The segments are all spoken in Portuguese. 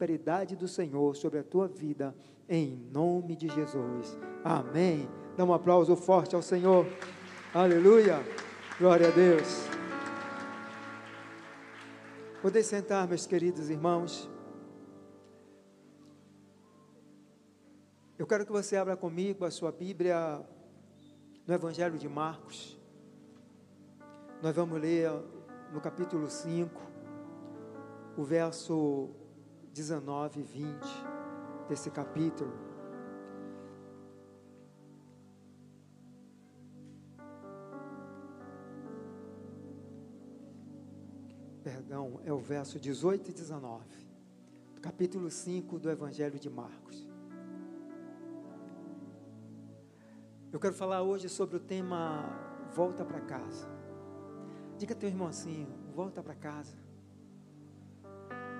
prosperidade do Senhor sobre a tua vida, em nome de Jesus. Amém. Dá um aplauso forte ao Senhor. Aleluia. Glória a Deus. Podem sentar, meus queridos irmãos. Eu quero que você abra comigo a sua Bíblia no Evangelho de Marcos. Nós vamos ler no capítulo 5, o verso 19 e 20 desse capítulo. Perdão, é o verso 18 e 19, capítulo 5 do Evangelho de Marcos. Eu quero falar hoje sobre o tema Volta para casa. Diga teu irmão assim: volta para casa.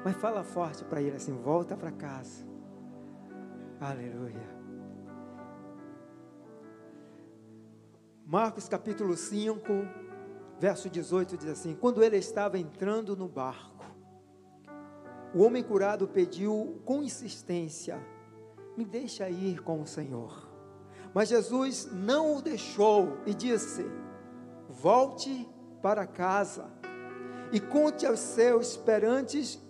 Mas fala forte para ele assim: volta para casa. Aleluia. Marcos capítulo 5, verso 18 diz assim: Quando ele estava entrando no barco, o homem curado pediu com insistência: Me deixa ir com o Senhor. Mas Jesus não o deixou e disse: Volte para casa e conte aos seus perantes,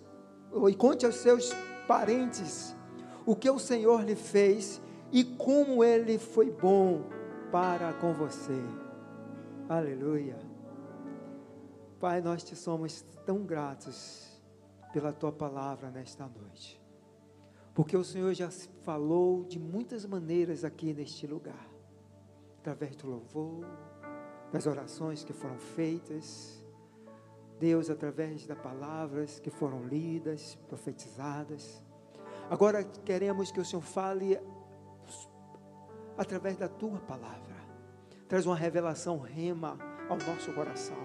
e conte aos seus parentes o que o Senhor lhe fez e como ele foi bom para com você. Aleluia. Pai, nós te somos tão gratos pela tua palavra nesta noite. Porque o Senhor já falou de muitas maneiras aqui neste lugar, através do louvor, das orações que foram feitas, Deus, através das palavras que foram lidas, profetizadas. Agora queremos que o Senhor fale através da tua palavra, traz uma revelação rema ao nosso coração,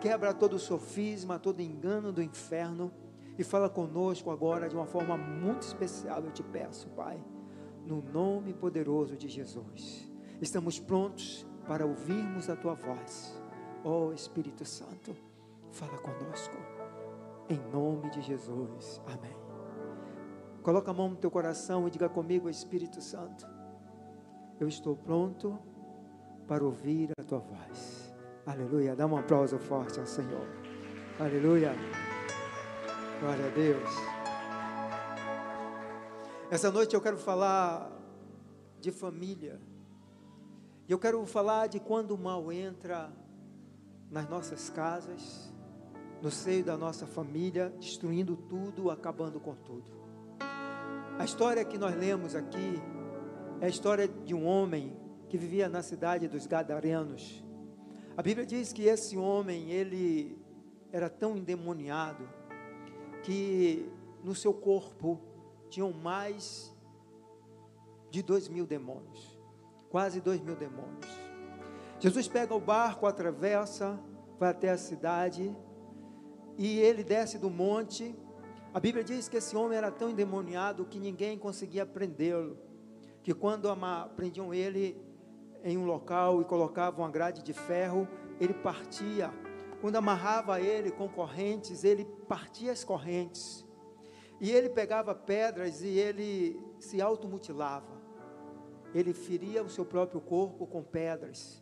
quebra todo o sofisma, todo engano do inferno e fala conosco agora de uma forma muito especial, eu te peço, Pai, no nome poderoso de Jesus. Estamos prontos para ouvirmos a tua voz. Ó oh, Espírito Santo, fala conosco. Em nome de Jesus. Amém. Coloca a mão no teu coração e diga comigo, Espírito Santo. Eu estou pronto para ouvir a tua voz. Aleluia. Dá um aplauso forte ao Senhor. Aleluia. Glória a Deus. Essa noite eu quero falar de família. E eu quero falar de quando o mal entra nas nossas casas, no seio da nossa família, destruindo tudo, acabando com tudo. A história que nós lemos aqui é a história de um homem que vivia na cidade dos Gadarenos. A Bíblia diz que esse homem, ele era tão endemoniado, que no seu corpo tinham mais de dois mil demônios, quase dois mil demônios. Jesus pega o barco, atravessa, vai até a cidade e ele desce do monte. A Bíblia diz que esse homem era tão endemoniado que ninguém conseguia prendê-lo, que quando prendiam ele em um local e colocavam uma grade de ferro, ele partia quando amarrava ele com correntes, ele partia as correntes. E ele pegava pedras e ele se automutilava. Ele feria o seu próprio corpo com pedras.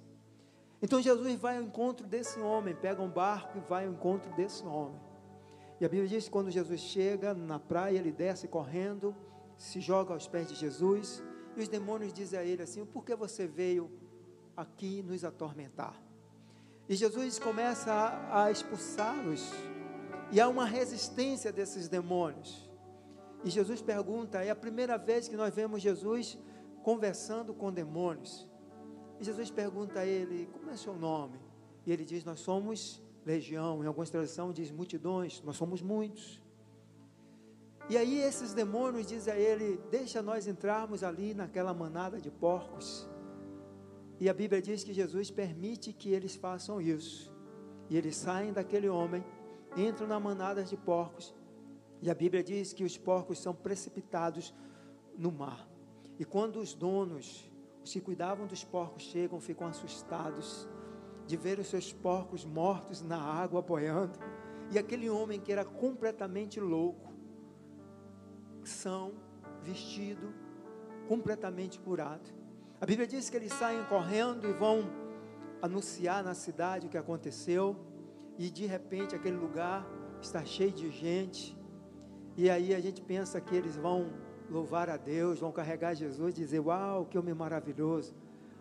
Então Jesus vai ao encontro desse homem, pega um barco e vai ao encontro desse homem. E a Bíblia diz que quando Jesus chega na praia, ele desce correndo, se joga aos pés de Jesus, e os demônios dizem a ele assim: Por que você veio aqui nos atormentar? E Jesus começa a, a expulsá-los. E há uma resistência desses demônios. E Jesus pergunta, é a primeira vez que nós vemos Jesus conversando com demônios. E Jesus pergunta a ele, como é seu nome? E ele diz, nós somos legião. Em algumas traduções diz multidões, nós somos muitos. E aí esses demônios dizem a ele, deixa nós entrarmos ali naquela manada de porcos. E a Bíblia diz que Jesus permite que eles façam isso. E eles saem daquele homem, entram na manada de porcos. E a Bíblia diz que os porcos são precipitados no mar. E quando os donos, os que cuidavam dos porcos, chegam, ficam assustados de ver os seus porcos mortos na água boiando. E aquele homem que era completamente louco, são, vestido, completamente curado. A Bíblia diz que eles saem correndo e vão anunciar na cidade o que aconteceu, e de repente aquele lugar está cheio de gente, e aí a gente pensa que eles vão louvar a Deus, vão carregar Jesus, dizer: Uau, que homem maravilhoso.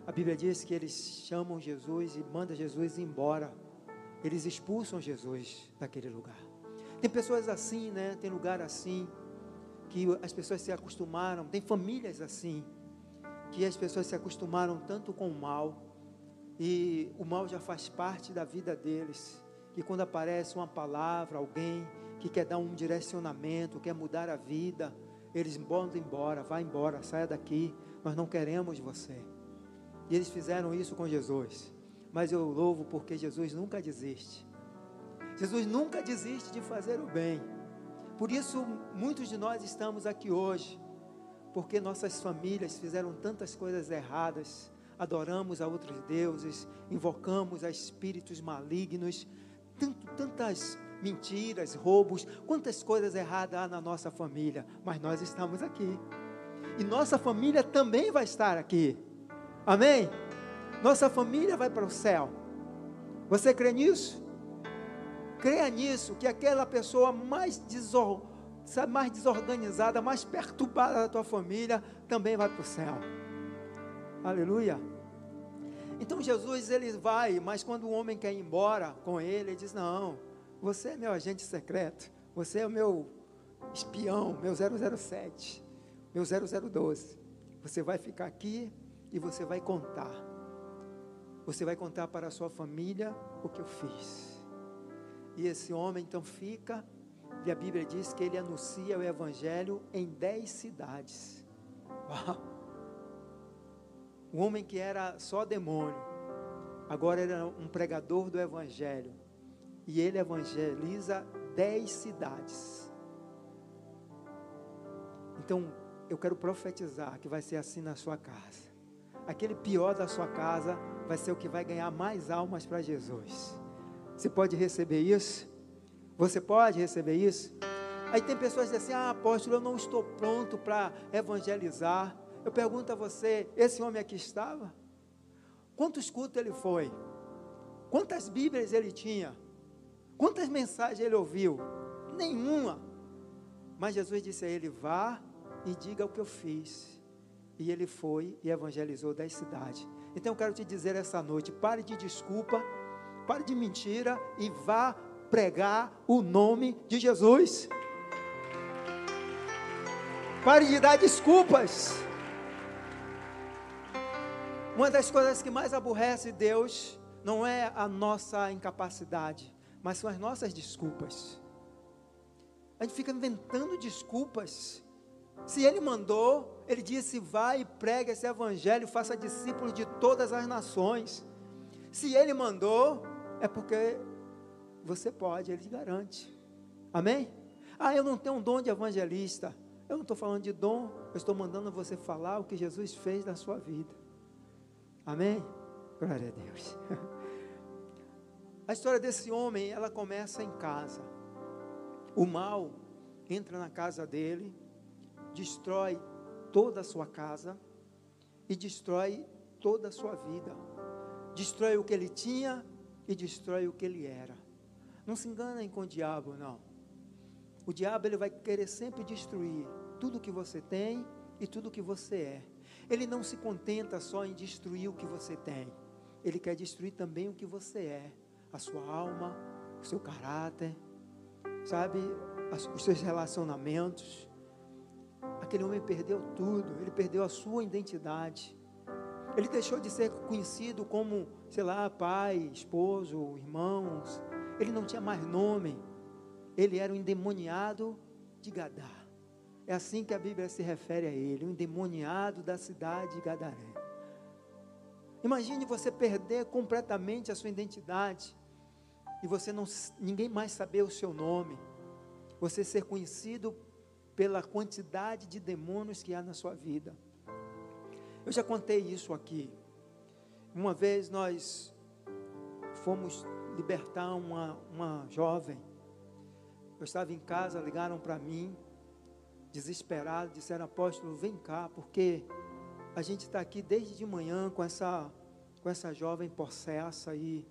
A Bíblia diz que eles chamam Jesus e mandam Jesus embora. Eles expulsam Jesus daquele lugar. Tem pessoas assim, né? Tem lugar assim que as pessoas se acostumaram, tem famílias assim que as pessoas se acostumaram tanto com o mal e o mal já faz parte da vida deles. Que quando aparece uma palavra, alguém que quer dar um direcionamento, quer mudar a vida, eles mandam embora, vá embora, saia daqui, nós não queremos você. E eles fizeram isso com Jesus. Mas eu louvo porque Jesus nunca desiste. Jesus nunca desiste de fazer o bem. Por isso, muitos de nós estamos aqui hoje, porque nossas famílias fizeram tantas coisas erradas, adoramos a outros deuses, invocamos a espíritos malignos, tanto, tantas mentiras, roubos, quantas coisas erradas há na nossa família, mas nós estamos aqui. E nossa família também vai estar aqui. Amém? Nossa família vai para o céu. Você crê nisso? Creia nisso, que aquela pessoa mais, desor, mais desorganizada, mais perturbada da tua família, também vai para o céu. Aleluia. Então Jesus ele vai, mas quando o homem quer ir embora com ele, ele diz: Não, você é meu agente secreto. Você é o meu espião, meu 007, meu 0012. Você vai ficar aqui e você vai contar. Você vai contar para a sua família o que eu fiz. E esse homem então fica, e a Bíblia diz que ele anuncia o Evangelho em dez cidades. Uau! Um homem que era só demônio, agora era um pregador do Evangelho e ele evangeliza dez cidades. Então, eu quero profetizar que vai ser assim na sua casa. Aquele pior da sua casa vai ser o que vai ganhar mais almas para Jesus. Você pode receber isso? Você pode receber isso? Aí tem pessoas que dizem assim: Ah, apóstolo, eu não estou pronto para evangelizar. Eu pergunto a você: esse homem aqui estava? Quantos cultos ele foi? Quantas Bíblias ele tinha? Quantas mensagens ele ouviu? Nenhuma. Mas Jesus disse a ele: Vá e diga o que eu fiz. E ele foi e evangelizou das cidades. Então eu quero te dizer essa noite: pare de desculpa, pare de mentira e vá pregar o nome de Jesus. Pare de dar desculpas. Uma das coisas que mais aborrece Deus não é a nossa incapacidade, mas são as nossas desculpas. A gente fica inventando desculpas. Se ele mandou, ele disse: vai e prega esse evangelho, faça discípulos de todas as nações. Se ele mandou, é porque você pode, ele garante. Amém? Ah, eu não tenho um dom de evangelista. Eu não estou falando de dom, eu estou mandando você falar o que Jesus fez na sua vida. Amém? Glória a Deus. A história desse homem, ela começa em casa. O mal entra na casa dele, destrói toda a sua casa e destrói toda a sua vida. Destrói o que ele tinha e destrói o que ele era. Não se enganem com o diabo, não. O diabo ele vai querer sempre destruir tudo que você tem e tudo que você é. Ele não se contenta só em destruir o que você tem. Ele quer destruir também o que você é a sua alma, o seu caráter, sabe, os seus relacionamentos. Aquele homem perdeu tudo, ele perdeu a sua identidade. Ele deixou de ser conhecido como, sei lá, pai, esposo, irmãos. Ele não tinha mais nome. Ele era um endemoniado de Gadá. É assim que a Bíblia se refere a ele, um endemoniado da cidade de Gadaré. Imagine você perder completamente a sua identidade e você não ninguém mais saber o seu nome. Você ser conhecido pela quantidade de demônios que há na sua vida. Eu já contei isso aqui. Uma vez nós fomos libertar uma, uma jovem. Eu estava em casa, ligaram para mim desesperados, disseram: Apóstolo, vem cá, porque a gente está aqui desde de manhã com essa, com essa jovem possessa e,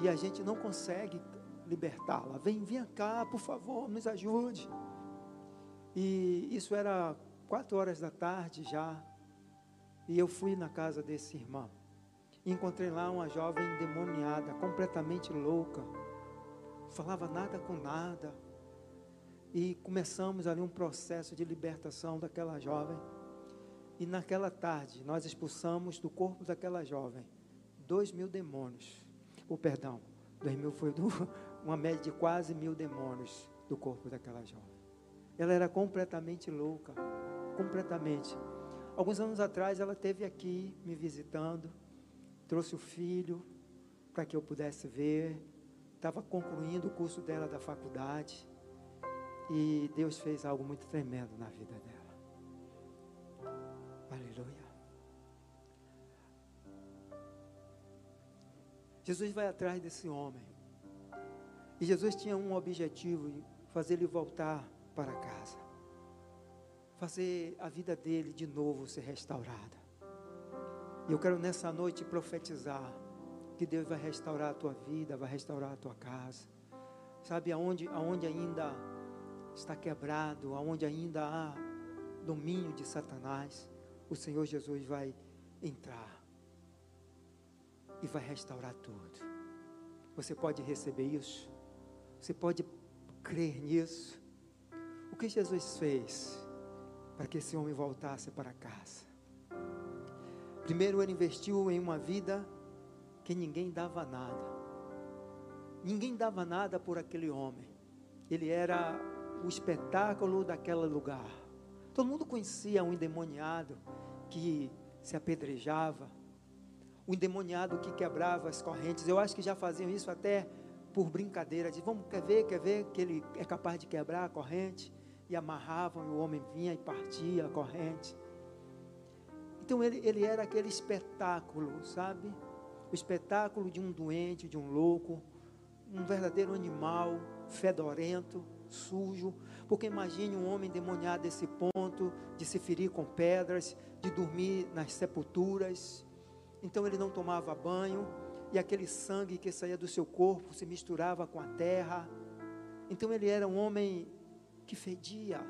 e a gente não consegue libertá-la. Vem, vem cá, por favor, nos ajude. E isso era quatro horas da tarde já. E eu fui na casa desse irmão. Encontrei lá uma jovem endemoniada, completamente louca. Falava nada com nada. E começamos ali um processo de libertação daquela jovem. E naquela tarde, nós expulsamos do corpo daquela jovem dois mil demônios. O perdão, dois mil foi do, uma média de quase mil demônios do corpo daquela jovem. Ela era completamente louca, completamente. Alguns anos atrás, ela teve aqui me visitando, trouxe o filho para que eu pudesse ver. Estava concluindo o curso dela da faculdade e Deus fez algo muito tremendo na vida dela. Aleluia. Jesus vai atrás desse homem. E Jesus tinha um objetivo: fazer ele voltar para casa. Fazer a vida dele de novo ser restaurada. E eu quero nessa noite profetizar que Deus vai restaurar a tua vida, vai restaurar a tua casa. Sabe aonde, aonde ainda está quebrado, aonde ainda há domínio de Satanás, o Senhor Jesus vai entrar e vai restaurar tudo. Você pode receber isso? Você pode crer nisso? O que Jesus fez para que esse homem voltasse para casa? Primeiro, ele investiu em uma vida que ninguém dava nada. Ninguém dava nada por aquele homem. Ele era o espetáculo daquele lugar. Todo mundo conhecia um endemoniado que se apedrejava, um endemoniado que quebrava as correntes. Eu acho que já faziam isso até por brincadeira, de vamos, quer ver, quer ver que ele é capaz de quebrar a corrente? E amarravam, e o homem vinha e partia a corrente. Então ele, ele era aquele espetáculo, sabe? O espetáculo de um doente, de um louco, um verdadeiro animal, fedorento, sujo. Porque imagine um homem demoniado desse ponto, de se ferir com pedras, de dormir nas sepulturas. Então ele não tomava banho e aquele sangue que saía do seu corpo se misturava com a terra. Então ele era um homem que fedia.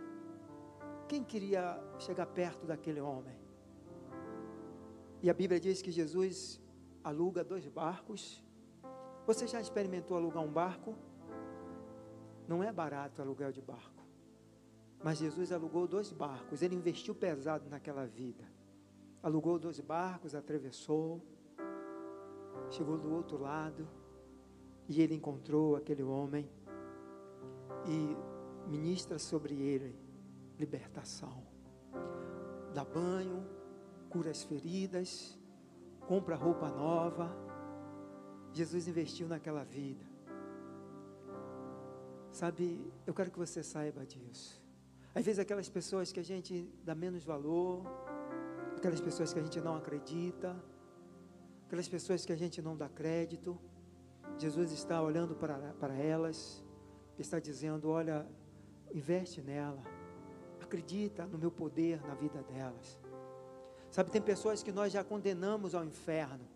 Quem queria chegar perto daquele homem? E a Bíblia diz que Jesus aluga dois barcos. Você já experimentou alugar um barco? Não é barato aluguel de barco. Mas Jesus alugou dois barcos. Ele investiu pesado naquela vida. Alugou dois barcos, atravessou chegou do outro lado e ele encontrou aquele homem e ministra sobre ele libertação. Dá banho, cura as feridas, compra roupa nova. Jesus investiu naquela vida. Sabe, eu quero que você saiba disso. Às vezes aquelas pessoas que a gente dá menos valor, aquelas pessoas que a gente não acredita, aquelas pessoas que a gente não dá crédito, Jesus está olhando para, para elas, está dizendo: olha, investe nela, acredita no meu poder na vida delas. Sabe, tem pessoas que nós já condenamos ao inferno,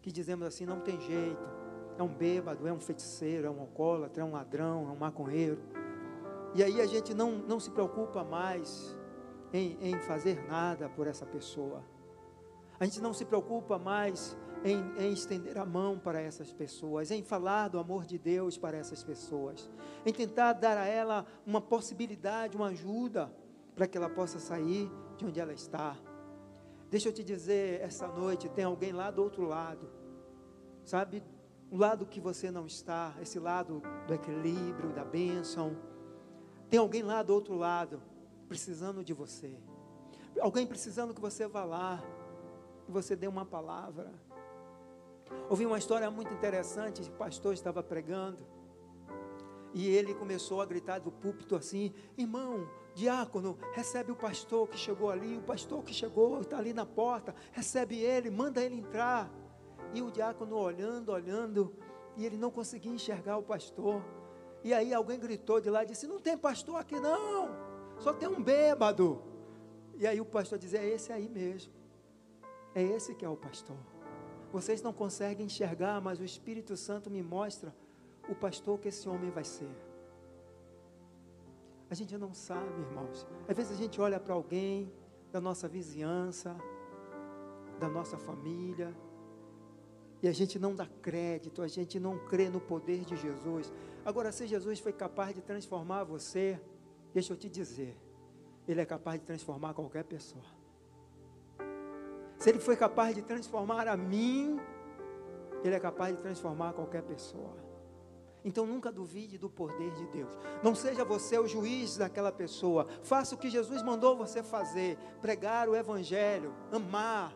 que dizemos assim: não tem jeito, é um bêbado, é um feiticeiro, é um alcoólatra, é um ladrão, é um maconheiro. E aí a gente não, não se preocupa mais em, em fazer nada por essa pessoa. A gente não se preocupa mais em, em, estender a mão para essas pessoas, em falar do amor de Deus para essas pessoas, em tentar dar a ela uma possibilidade, uma ajuda, para que ela possa sair de onde ela está. Deixa eu te dizer, essa noite tem alguém lá do outro lado, sabe? O lado que você não está, esse lado do equilíbrio, da bênção. Tem alguém lá do outro lado, precisando de você. Alguém precisando que você vá lá que você dê uma palavra. Ouvi uma história muito interessante, o pastor estava pregando, e ele começou a gritar do púlpito assim: irmão, diácono, recebe o pastor que chegou ali, o pastor que chegou, está ali na porta, recebe ele, manda ele entrar. E o diácono olhando, olhando, e ele não conseguia enxergar o pastor. E aí alguém gritou de lá e disse: Não tem pastor aqui não. Só tem um bêbado. E aí o pastor diz: É esse aí mesmo. É esse que é o pastor. Vocês não conseguem enxergar, mas o Espírito Santo me mostra o pastor que esse homem vai ser. A gente não sabe, irmãos. Às vezes a gente olha para alguém da nossa vizinhança, da nossa família, e a gente não dá crédito, a gente não crê no poder de Jesus. Agora, se Jesus foi capaz de transformar você, deixa eu te dizer, Ele é capaz de transformar qualquer pessoa. Se Ele foi capaz de transformar a mim, Ele é capaz de transformar qualquer pessoa. Então nunca duvide do poder de Deus. Não seja você o juiz daquela pessoa. Faça o que Jesus mandou você fazer: pregar o Evangelho, amar.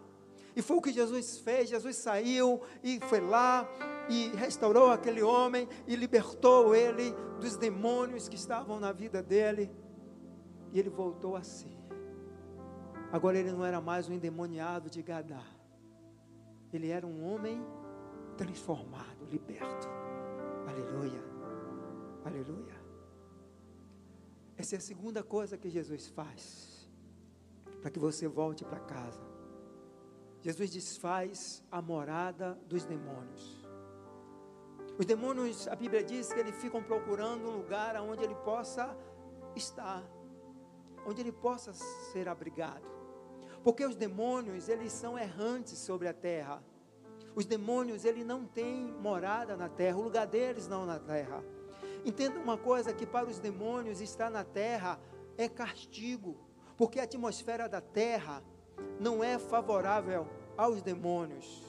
E foi o que Jesus fez. Jesus saiu e foi lá e restaurou aquele homem e libertou ele dos demônios que estavam na vida dele. E ele voltou a si. Agora ele não era mais um endemoniado de Gadá. Ele era um homem transformado, liberto. Aleluia. Aleluia. Essa é a segunda coisa que Jesus faz para que você volte para casa. Jesus desfaz a morada dos demônios. Os demônios, a Bíblia diz que eles ficam procurando um lugar onde ele possa estar, onde ele possa ser abrigado. Porque os demônios, eles são errantes sobre a terra. Os demônios, ele não têm morada na terra, o lugar deles não na terra. Entenda uma coisa que para os demônios estar na terra é castigo, porque a atmosfera da terra não é favorável aos demônios.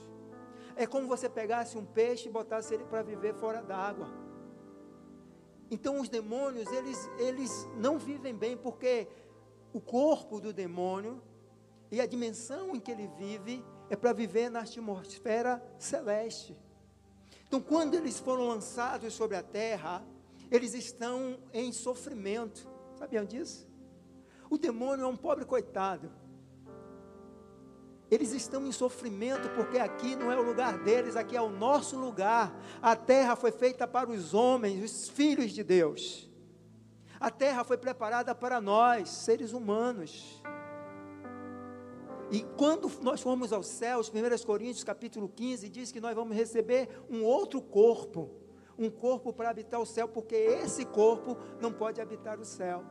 É como você pegasse um peixe e botasse ele para viver fora d'água. Então os demônios, eles, eles não vivem bem porque o corpo do demônio e a dimensão em que ele vive é para viver na atmosfera celeste. Então, quando eles foram lançados sobre a terra, eles estão em sofrimento. Sabiam disso? O demônio é um pobre coitado. Eles estão em sofrimento porque aqui não é o lugar deles, aqui é o nosso lugar. A terra foi feita para os homens, os filhos de Deus. A terra foi preparada para nós, seres humanos. E quando nós formos aos céus, 1 Coríntios capítulo 15 diz que nós vamos receber um outro corpo, um corpo para habitar o céu, porque esse corpo não pode habitar o céu.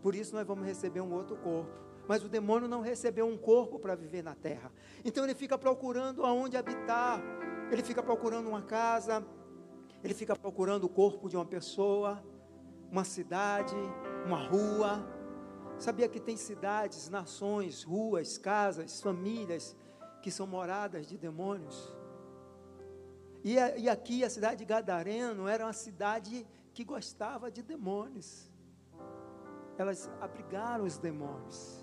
Por isso nós vamos receber um outro corpo. Mas o demônio não recebeu um corpo para viver na terra. Então ele fica procurando aonde habitar. Ele fica procurando uma casa, ele fica procurando o corpo de uma pessoa, uma cidade, uma rua, Sabia que tem cidades, nações, ruas, casas, famílias que são moradas de demônios? E, e aqui a cidade de Gadareno era uma cidade que gostava de demônios. Elas abrigaram os demônios.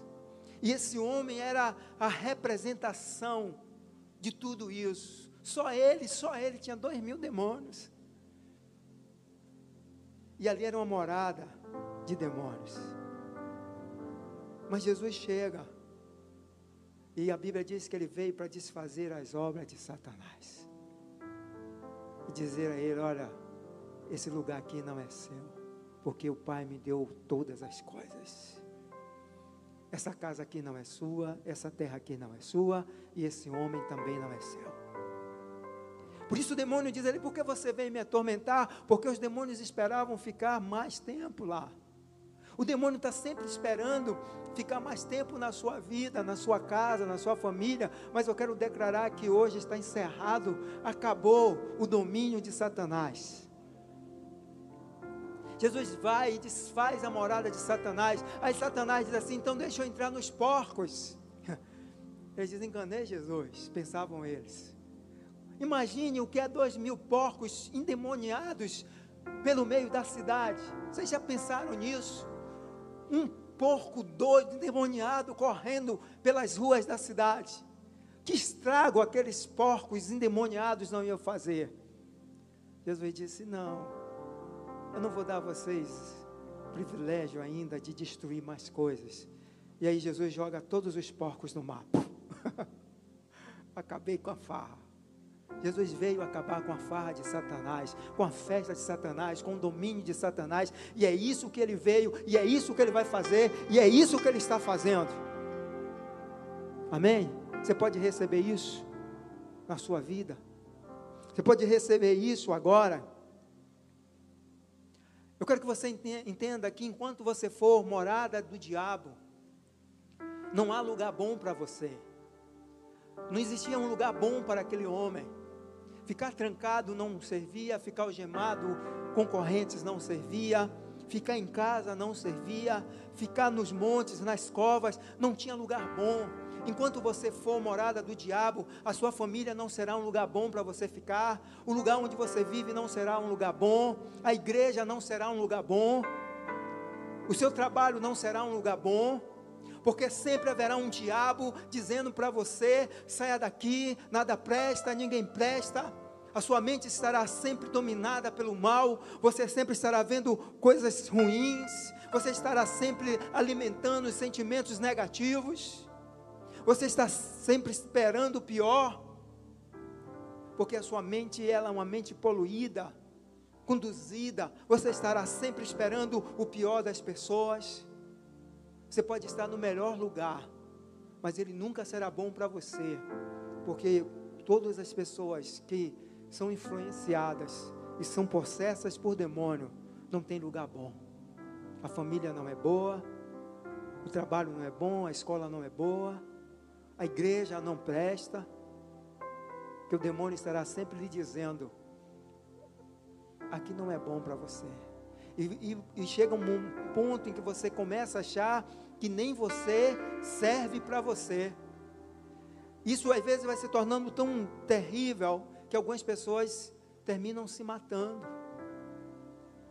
E esse homem era a representação de tudo isso. Só ele, só ele tinha dois mil demônios. E ali era uma morada de demônios. Mas Jesus chega. E a Bíblia diz que ele veio para desfazer as obras de Satanás. E dizer a ele: Olha, esse lugar aqui não é seu, porque o Pai me deu todas as coisas. Essa casa aqui não é sua, essa terra aqui não é sua, e esse homem também não é seu. Por isso o demônio diz ali: Por que você vem me atormentar? Porque os demônios esperavam ficar mais tempo lá. O demônio está sempre esperando ficar mais tempo na sua vida, na sua casa, na sua família, mas eu quero declarar que hoje está encerrado, acabou o domínio de Satanás. Jesus vai e desfaz a morada de Satanás. Aí Satanás diz assim: então deixa eu entrar nos porcos. Eles dizem: enganei Jesus, pensavam eles. Imagine o que é dois mil porcos endemoniados pelo meio da cidade. Vocês já pensaram nisso? Um porco doido, endemoniado, correndo pelas ruas da cidade. Que estrago aqueles porcos endemoniados não iam fazer? Jesus disse: Não, eu não vou dar a vocês privilégio ainda de destruir mais coisas. E aí Jesus joga todos os porcos no mar. Acabei com a farra. Jesus veio acabar com a farra de Satanás, com a festa de Satanás, com o domínio de Satanás, e é isso que ele veio, e é isso que ele vai fazer, e é isso que ele está fazendo. Amém? Você pode receber isso na sua vida. Você pode receber isso agora. Eu quero que você entenda que enquanto você for morada do diabo, não há lugar bom para você. Não existia um lugar bom para aquele homem. Ficar trancado não servia, ficar algemado com correntes não servia, ficar em casa não servia, ficar nos montes, nas covas, não tinha lugar bom. Enquanto você for morada do diabo, a sua família não será um lugar bom para você ficar, o lugar onde você vive não será um lugar bom, a igreja não será um lugar bom, o seu trabalho não será um lugar bom, porque sempre haverá um diabo dizendo para você: saia daqui, nada presta, ninguém presta. A sua mente estará sempre dominada pelo mal, você sempre estará vendo coisas ruins, você estará sempre alimentando os sentimentos negativos, você está sempre esperando o pior, porque a sua mente ela é uma mente poluída, conduzida, você estará sempre esperando o pior das pessoas. Você pode estar no melhor lugar, mas ele nunca será bom para você, porque todas as pessoas que são influenciadas e são possessas por demônio não tem lugar bom. A família não é boa, o trabalho não é bom, a escola não é boa, a igreja não presta, que o demônio estará sempre lhe dizendo: aqui não é bom para você. E, e, e chega um ponto em que você começa a achar que nem você serve para você. Isso às vezes vai se tornando tão terrível que algumas pessoas terminam se matando.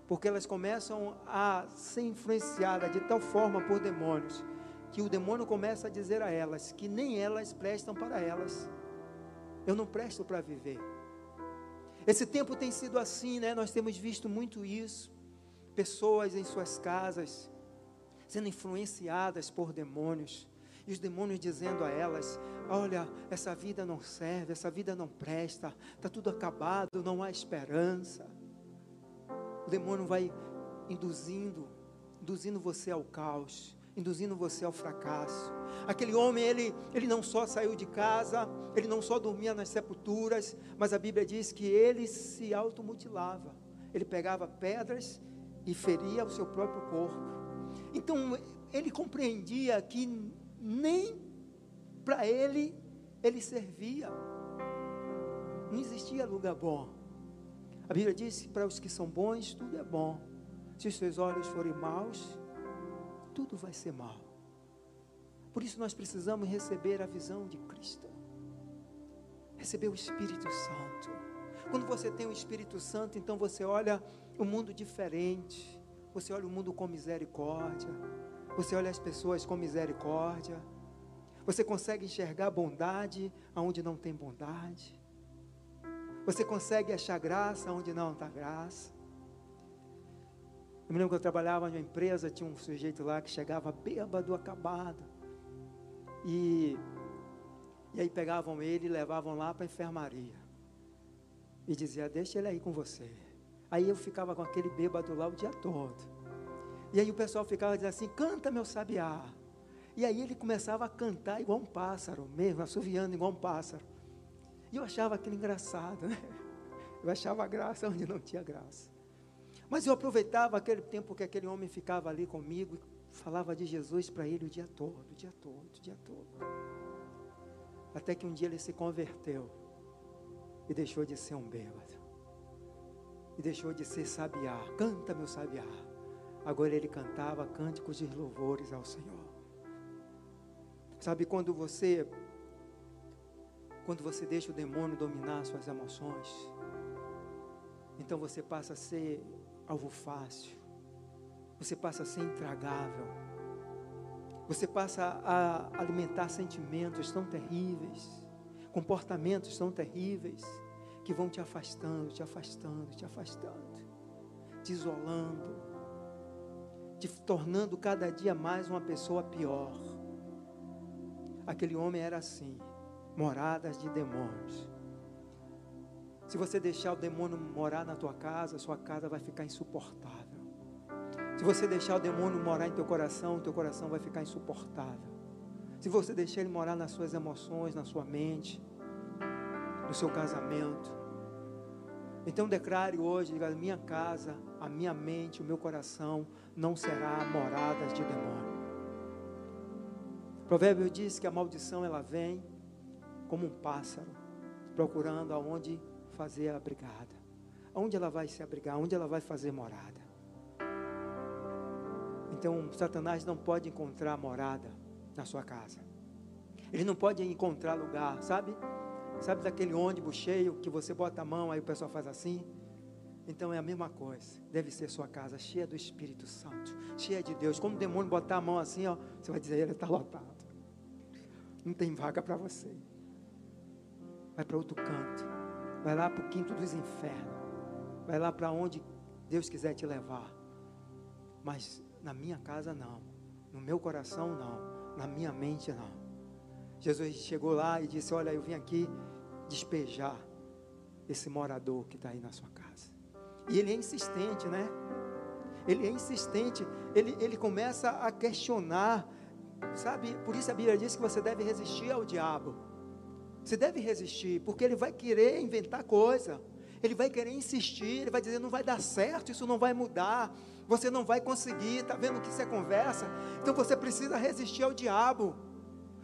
Porque elas começam a ser influenciadas de tal forma por demônios, que o demônio começa a dizer a elas que nem elas prestam para elas. Eu não presto para viver. Esse tempo tem sido assim, né? Nós temos visto muito isso pessoas em suas casas sendo influenciadas por demônios, e os demônios dizendo a elas: Olha, essa vida não serve, essa vida não presta, está tudo acabado, não há esperança. O demônio vai induzindo, induzindo você ao caos, induzindo você ao fracasso. Aquele homem, ele, ele não só saiu de casa, ele não só dormia nas sepulturas, mas a Bíblia diz que ele se automutilava. Ele pegava pedras e feria o seu próprio corpo. Então, ele compreendia que nem para ele ele servia. Não existia lugar bom. A Bíblia diz que para os que são bons, tudo é bom. Se os seus olhos forem maus, tudo vai ser mal. Por isso nós precisamos receber a visão de Cristo. Receber o Espírito Santo. Quando você tem o Espírito Santo, então você olha o mundo diferente. Você olha o mundo com misericórdia. Você olha as pessoas com misericórdia. Você consegue enxergar bondade aonde não tem bondade. Você consegue achar graça onde não está graça. Eu me lembro que eu trabalhava numa empresa, tinha um sujeito lá que chegava bêbado, acabado. E, e aí pegavam ele e levavam lá para a enfermaria. E dizia, deixa ele aí com você. Aí eu ficava com aquele bêbado lá o dia todo. E aí o pessoal ficava dizendo assim: canta meu sabiá. E aí ele começava a cantar igual um pássaro, mesmo, assoviando igual um pássaro. E eu achava aquilo engraçado, né? Eu achava graça onde não tinha graça. Mas eu aproveitava aquele tempo que aquele homem ficava ali comigo e falava de Jesus para ele o dia todo, o dia todo, o dia todo. Até que um dia ele se converteu e deixou de ser um bêbado e deixou de ser sabiá. Canta, meu sabiá. Agora ele cantava cânticos de louvores ao Senhor. Sabe quando você quando você deixa o demônio dominar suas emoções, então você passa a ser alvo fácil. Você passa a ser intragável. Você passa a alimentar sentimentos tão terríveis, comportamentos tão terríveis que vão te afastando, te afastando, te afastando, te isolando, te tornando cada dia mais uma pessoa pior. Aquele homem era assim, moradas de demônios. Se você deixar o demônio morar na tua casa, sua casa vai ficar insuportável. Se você deixar o demônio morar em teu coração, teu coração vai ficar insuportável. Se você deixar ele morar nas suas emoções, na sua mente, no seu casamento. Então declare hoje, diga, minha casa, a minha mente, o meu coração não será moradas de demônio. O provérbio diz que a maldição ela vem como um pássaro, procurando aonde fazer a brigada. Onde ela vai se abrigar? Onde ela vai fazer morada? Então, Satanás não pode encontrar morada na sua casa. Ele não pode encontrar lugar, sabe? Sabe daquele ônibus cheio que você bota a mão, aí o pessoal faz assim? Então é a mesma coisa. Deve ser sua casa cheia do Espírito Santo, cheia de Deus. Como o demônio botar a mão assim, ó, você vai dizer, ele está lotado. Não tem vaga para você. Vai para outro canto. Vai lá para o quinto dos infernos. Vai lá para onde Deus quiser te levar. Mas na minha casa não. No meu coração não. Na minha mente não. Jesus chegou lá e disse: Olha, eu vim aqui despejar esse morador que está aí na sua casa. E ele é insistente, né? Ele é insistente. Ele, ele começa a questionar. Sabe? Por isso a Bíblia diz que você deve resistir ao diabo. Você deve resistir, porque ele vai querer inventar coisa. Ele vai querer insistir, ele vai dizer não vai dar certo, isso não vai mudar, você não vai conseguir, está vendo que isso é conversa? Então você precisa resistir ao diabo.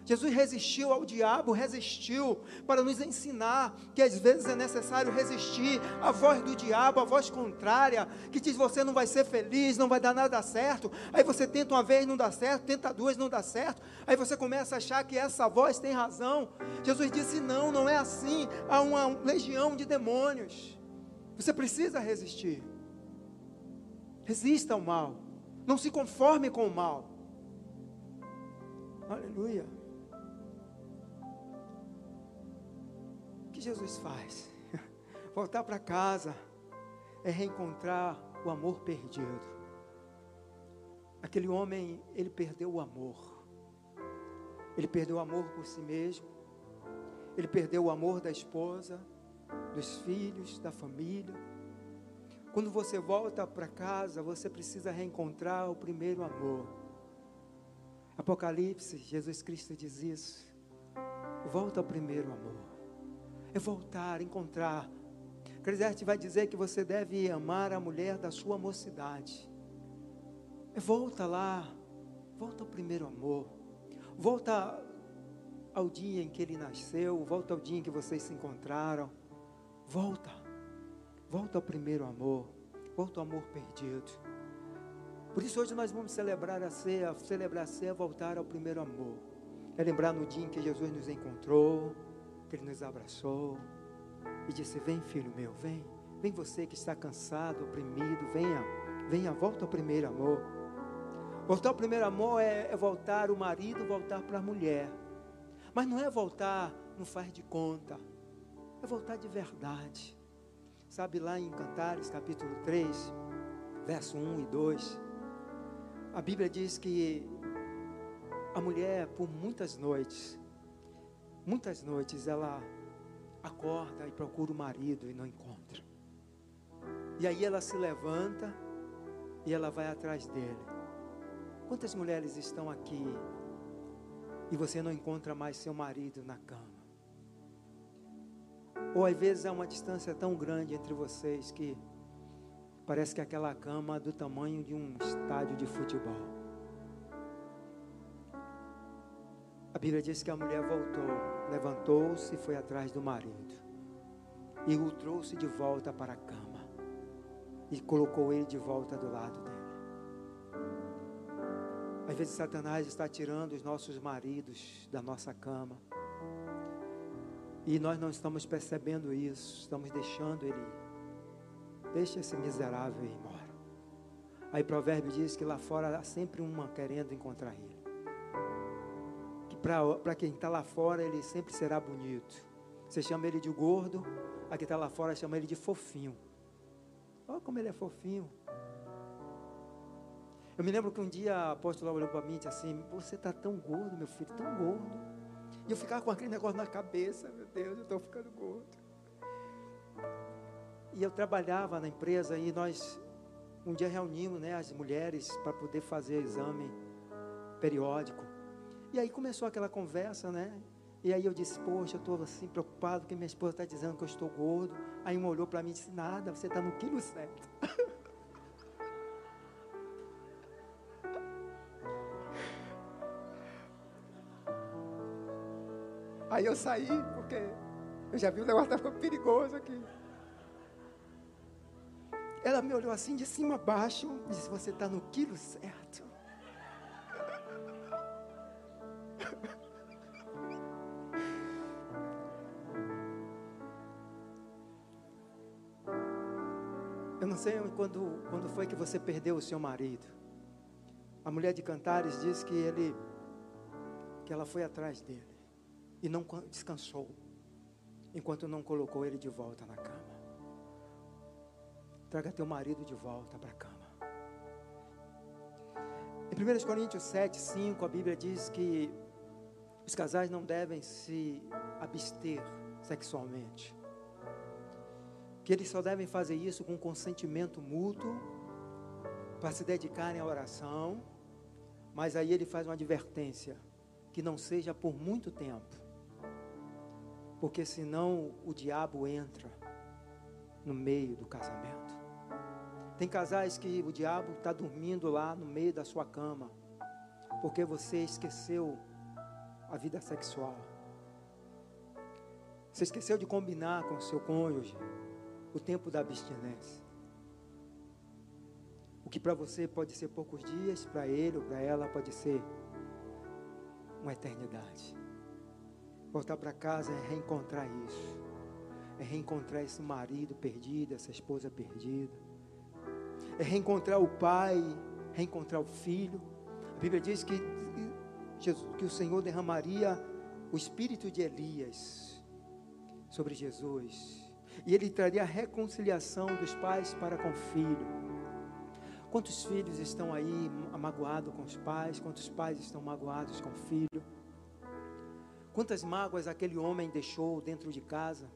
Jesus resistiu ao diabo, resistiu para nos ensinar que às vezes é necessário resistir à voz do diabo, à voz contrária, que diz você não vai ser feliz, não vai dar nada certo. Aí você tenta uma vez, não dá certo, tenta duas, não dá certo. Aí você começa a achar que essa voz tem razão. Jesus disse: não, não é assim. Há uma legião de demônios. Você precisa resistir. Resista ao mal. Não se conforme com o mal. Aleluia. Jesus faz? Voltar para casa é reencontrar o amor perdido. Aquele homem, ele perdeu o amor. Ele perdeu o amor por si mesmo. Ele perdeu o amor da esposa, dos filhos, da família. Quando você volta para casa, você precisa reencontrar o primeiro amor. Apocalipse, Jesus Cristo diz isso. Volta ao primeiro amor é voltar, encontrar. Eclesiastes vai dizer que você deve amar a mulher da sua mocidade. É volta lá, volta ao primeiro amor, volta ao dia em que ele nasceu, volta ao dia em que vocês se encontraram. Volta, volta ao primeiro amor, volta ao amor perdido. Por isso hoje nós vamos celebrar a ceia, celebrar a ceia, voltar ao primeiro amor. É lembrar no dia em que Jesus nos encontrou, que Ele nos abraçou e disse: Vem, filho meu, vem. Vem você que está cansado, oprimido, venha, venha, volta ao primeiro amor. Voltar ao primeiro amor é, é voltar o marido, voltar para a mulher. Mas não é voltar, não faz de conta. É voltar de verdade. Sabe lá em Cantares, capítulo 3, verso 1 e 2, a Bíblia diz que a mulher, por muitas noites, Muitas noites ela acorda e procura o marido e não encontra. E aí ela se levanta e ela vai atrás dele. Quantas mulheres estão aqui e você não encontra mais seu marido na cama? Ou às vezes há uma distância tão grande entre vocês que parece que aquela cama é do tamanho de um estádio de futebol. A Bíblia diz que a mulher voltou levantou-se e foi atrás do marido. E o trouxe de volta para a cama. E colocou ele de volta do lado dele. Às vezes Satanás está tirando os nossos maridos da nossa cama. E nós não estamos percebendo isso, estamos deixando ele ir. Deixa esse miserável ir embora. Aí provérbio diz que lá fora há sempre uma querendo encontrar ele para quem está lá fora, ele sempre será bonito. Você chama ele de gordo, a quem está lá fora chama ele de fofinho. Olha como ele é fofinho. Eu me lembro que um dia a apóstola olhou para mim e disse assim: Você está tão gordo, meu filho, tão gordo. E eu ficava com aquele negócio na cabeça: Meu Deus, eu estou ficando gordo. e eu trabalhava na empresa e nós um dia reunimos né, as mulheres para poder fazer exame periódico. E aí começou aquela conversa, né? E aí eu disse, poxa, eu estou assim preocupado porque minha esposa está dizendo que eu estou gordo. Aí um olhou para mim e disse, nada, você está no quilo certo. Aí eu saí, porque eu já vi o negócio estava perigoso aqui. Ela me olhou assim de cima a baixo e disse: Você está no quilo certo. Sei quando, quando foi que você perdeu o seu marido. A mulher de Cantares diz que ele que ela foi atrás dele e não descansou enquanto não colocou ele de volta na cama. Traga teu marido de volta para a cama. Em 1 Coríntios 7, 5, a Bíblia diz que os casais não devem se abster sexualmente. Que eles só devem fazer isso com consentimento mútuo, para se dedicarem à oração. Mas aí ele faz uma advertência: que não seja por muito tempo, porque senão o diabo entra no meio do casamento. Tem casais que o diabo está dormindo lá no meio da sua cama, porque você esqueceu a vida sexual. Você esqueceu de combinar com o seu cônjuge o tempo da abstinência. O que para você pode ser poucos dias, para ele ou para ela pode ser uma eternidade. Voltar para casa é reencontrar isso. É reencontrar esse marido perdido, essa esposa perdida é reencontrar o pai, reencontrar o filho. A Bíblia diz que, Jesus, que o Senhor derramaria o espírito de Elias sobre Jesus. E ele traria a reconciliação dos pais para com o filho. Quantos filhos estão aí magoados com os pais? Quantos pais estão magoados com o filho? Quantas mágoas aquele homem deixou dentro de casa?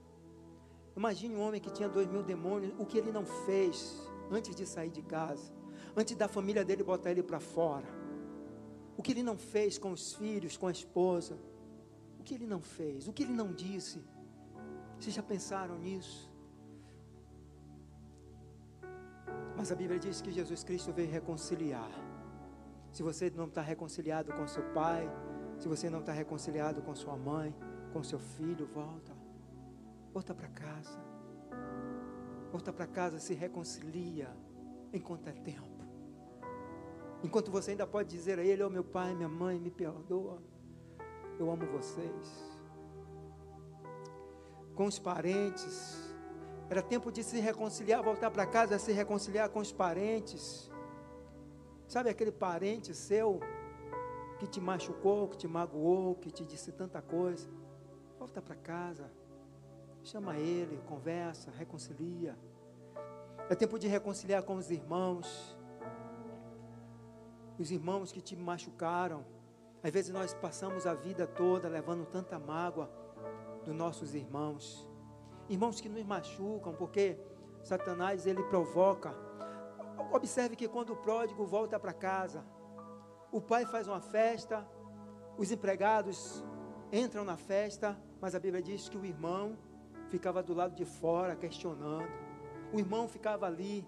Imagine um homem que tinha dois mil demônios, o que ele não fez antes de sair de casa, antes da família dele botar ele para fora. O que ele não fez com os filhos, com a esposa. O que ele não fez, o que ele não disse. Vocês já pensaram nisso? Mas a Bíblia diz que Jesus Cristo veio reconciliar. Se você não está reconciliado com seu pai, se você não está reconciliado com sua mãe, com seu filho, volta. Volta para casa. Volta para casa, se reconcilia enquanto é tempo. Enquanto você ainda pode dizer a Ele: Oh, meu pai, minha mãe, me perdoa. Eu amo vocês. Com os parentes. Era tempo de se reconciliar, voltar para casa, se reconciliar com os parentes. Sabe aquele parente seu que te machucou, que te magoou, que te disse tanta coisa? Volta para casa. Chama ele, conversa, reconcilia. É tempo de reconciliar com os irmãos. Os irmãos que te machucaram. Às vezes nós passamos a vida toda levando tanta mágoa dos nossos irmãos. Irmãos que nos machucam, porque Satanás ele provoca. Observe que quando o pródigo volta para casa, o pai faz uma festa, os empregados entram na festa, mas a Bíblia diz que o irmão ficava do lado de fora questionando. O irmão ficava ali,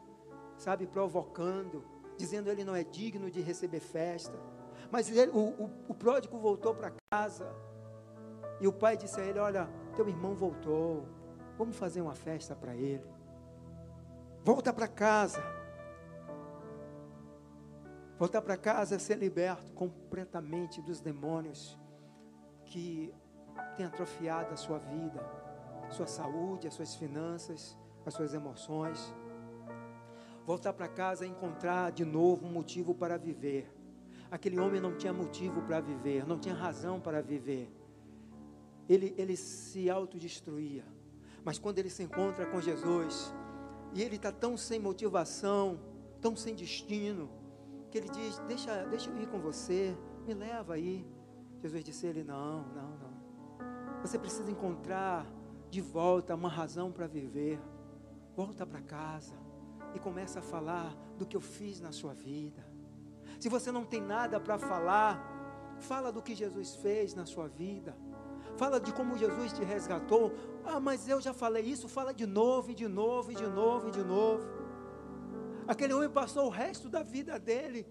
sabe, provocando, dizendo ele não é digno de receber festa. Mas ele, o, o, o pródigo voltou para casa. E o pai disse a ele: Olha, teu irmão voltou. Vamos fazer uma festa para ele. Volta para casa. Voltar para casa é ser liberto completamente dos demônios que têm atrofiado a sua vida sua saúde, as suas finanças, as suas emoções. Voltar para casa e encontrar de novo um motivo para viver. Aquele homem não tinha motivo para viver, não tinha razão para viver. Ele, ele se autodestruía. Mas quando ele se encontra com Jesus, e ele está tão sem motivação, tão sem destino, que ele diz: Deixa, deixa eu ir com você, me leva aí. Jesus disse a ele: Não, não, não. Você precisa encontrar de volta uma razão para viver. volta para casa e começa a falar do que eu fiz na sua vida. Se você não tem nada para falar, fala do que Jesus fez na sua vida. Fala de como Jesus te resgatou. Ah, mas eu já falei isso. Fala de novo, e de novo, e de novo, e de novo. Aquele homem passou o resto da vida dele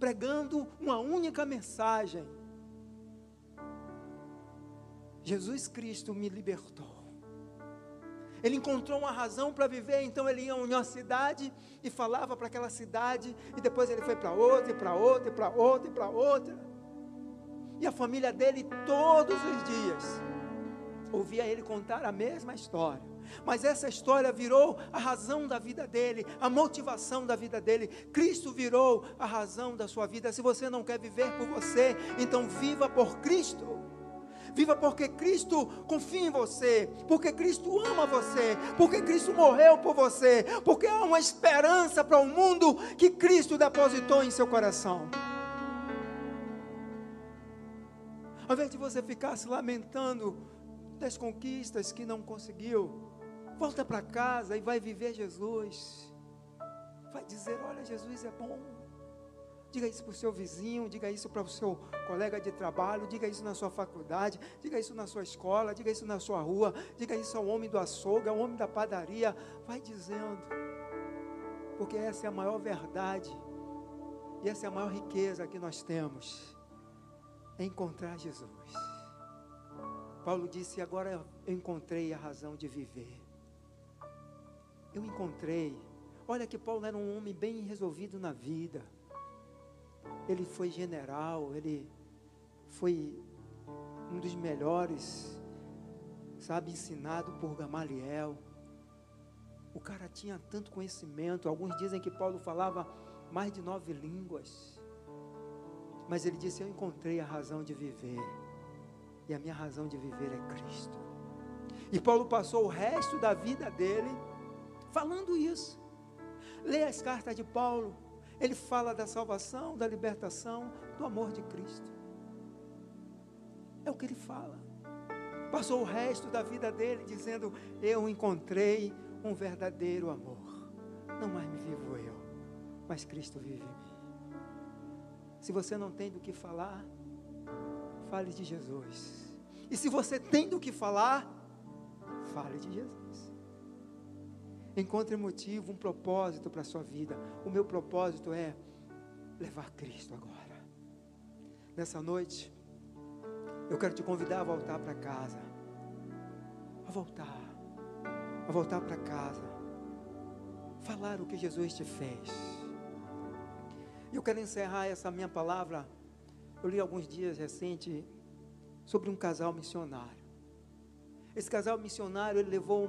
pregando uma única mensagem. Jesus Cristo me libertou. Ele encontrou uma razão para viver, então ele ia em uma cidade e falava para aquela cidade, e depois ele foi para outra, e para outra, e para outra, e para outra. E a família dele, todos os dias, ouvia ele contar a mesma história. Mas essa história virou a razão da vida dele, a motivação da vida dele. Cristo virou a razão da sua vida. Se você não quer viver por você, então viva por Cristo. Viva porque Cristo confia em você, porque Cristo ama você, porque Cristo morreu por você, porque há uma esperança para o mundo que Cristo depositou em seu coração. Ao invés de você ficar se lamentando das conquistas que não conseguiu, volta para casa e vai viver Jesus. Vai dizer: Olha, Jesus é bom. Diga isso para o seu vizinho, diga isso para o seu colega de trabalho, diga isso na sua faculdade, diga isso na sua escola, diga isso na sua rua, diga isso ao homem do açougue, ao homem da padaria. Vai dizendo, porque essa é a maior verdade e essa é a maior riqueza que nós temos: encontrar Jesus. Paulo disse: Agora eu encontrei a razão de viver. Eu encontrei. Olha que Paulo era um homem bem resolvido na vida ele foi general, ele foi um dos melhores, sabe, ensinado por Gamaliel. O cara tinha tanto conhecimento. Alguns dizem que Paulo falava mais de nove línguas. Mas ele disse: Eu encontrei a razão de viver. E a minha razão de viver é Cristo. E Paulo passou o resto da vida dele falando isso. Leia as cartas de Paulo. Ele fala da salvação, da libertação, do amor de Cristo. É o que ele fala. Passou o resto da vida dele dizendo: Eu encontrei um verdadeiro amor. Não mais me vivo eu, mas Cristo vive em mim. Se você não tem do que falar, fale de Jesus. E se você tem do que falar, fale de Jesus. Encontre motivo, um propósito para a sua vida. O meu propósito é levar Cristo agora. Nessa noite, eu quero te convidar a voltar para casa. A voltar. A voltar para casa. Falar o que Jesus te fez. Eu quero encerrar essa minha palavra. Eu li alguns dias recentes sobre um casal missionário. Esse casal missionário, ele levou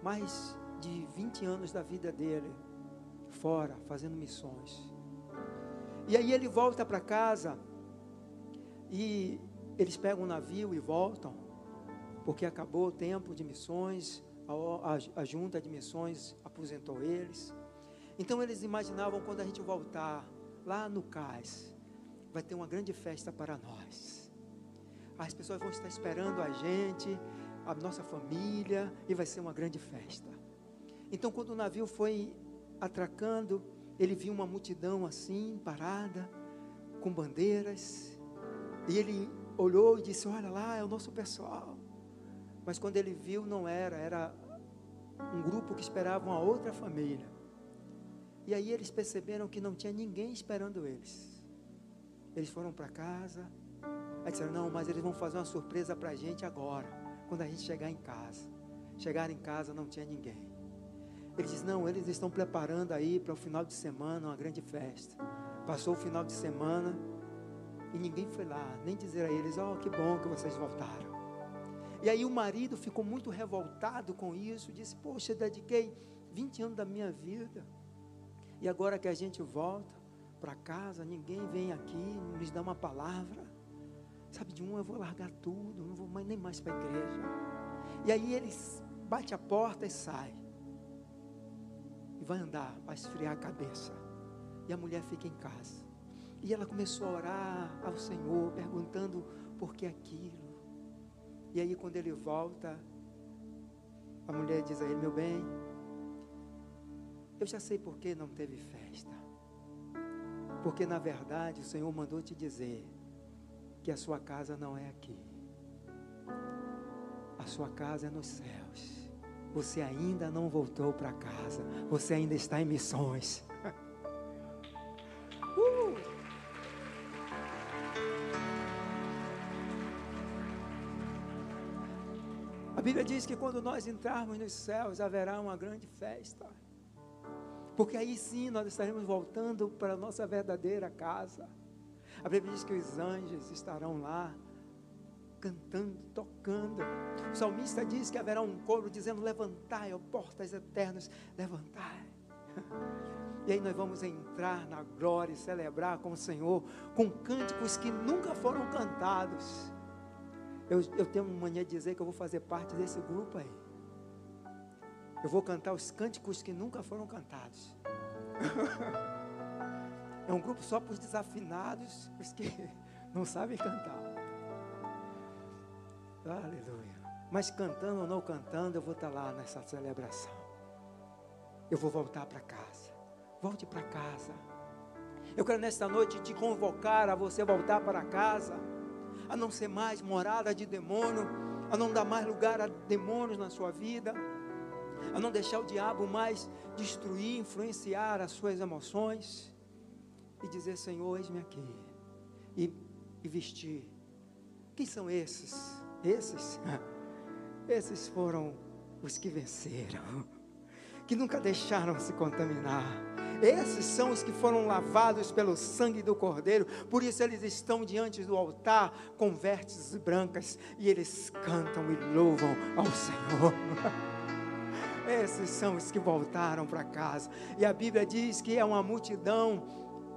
mais de 20 anos da vida dele fora, fazendo missões. E aí ele volta para casa e eles pegam um navio e voltam, porque acabou o tempo de missões, a, a, a junta de missões aposentou eles. Então eles imaginavam quando a gente voltar lá no cais, vai ter uma grande festa para nós. As pessoas vão estar esperando a gente, a nossa família e vai ser uma grande festa. Então, quando o navio foi atracando, ele viu uma multidão assim, parada, com bandeiras, e ele olhou e disse: Olha lá, é o nosso pessoal. Mas quando ele viu, não era, era um grupo que esperava uma outra família. E aí eles perceberam que não tinha ninguém esperando eles. Eles foram para casa, aí disseram: Não, mas eles vão fazer uma surpresa para a gente agora quando a gente chegar em casa. Chegar em casa não tinha ninguém. Ele diz: Não, eles estão preparando aí para o final de semana uma grande festa. Passou o final de semana e ninguém foi lá, nem dizer a eles: Oh, que bom que vocês voltaram. E aí o marido ficou muito revoltado com isso, disse: Poxa, dediquei 20 anos da minha vida, e agora que a gente volta para casa, ninguém vem aqui, nos dá uma palavra. Sabe, de um eu vou largar tudo, não vou mais, nem mais para a igreja. E aí ele bate a porta e sai. E vai andar, vai esfriar a cabeça. E a mulher fica em casa. E ela começou a orar ao Senhor, perguntando por que aquilo. E aí quando ele volta, A mulher diz a ele: Meu bem, eu já sei por que não teve festa. Porque na verdade o Senhor mandou te dizer que a sua casa não é aqui. A sua casa é nos céus. Você ainda não voltou para casa. Você ainda está em missões. uh! A Bíblia diz que quando nós entrarmos nos céus haverá uma grande festa. Porque aí sim nós estaremos voltando para a nossa verdadeira casa. A Bíblia diz que os anjos estarão lá cantando, tocando. O salmista diz que haverá um coro dizendo: Levantai, ó portas eternas, levantai. E aí nós vamos entrar na glória e celebrar com o Senhor com cânticos que nunca foram cantados. Eu, eu tenho mania de dizer que eu vou fazer parte desse grupo aí. Eu vou cantar os cânticos que nunca foram cantados. é um grupo só para os desafinados, os que não sabem cantar. Aleluia. Mas cantando ou não cantando, eu vou estar lá nessa celebração. Eu vou voltar para casa. Volte para casa. Eu quero nesta noite te convocar a você voltar para casa, a não ser mais morada de demônio, a não dar mais lugar a demônios na sua vida, a não deixar o diabo mais destruir, influenciar as suas emoções e dizer: Senhor, eis-me aqui, e, e vestir. Quem são esses? Esses, esses foram os que venceram, que nunca deixaram se contaminar. Esses são os que foram lavados pelo sangue do Cordeiro, por isso eles estão diante do altar com vestes brancas e eles cantam e louvam ao Senhor. Esses são os que voltaram para casa, e a Bíblia diz que é uma multidão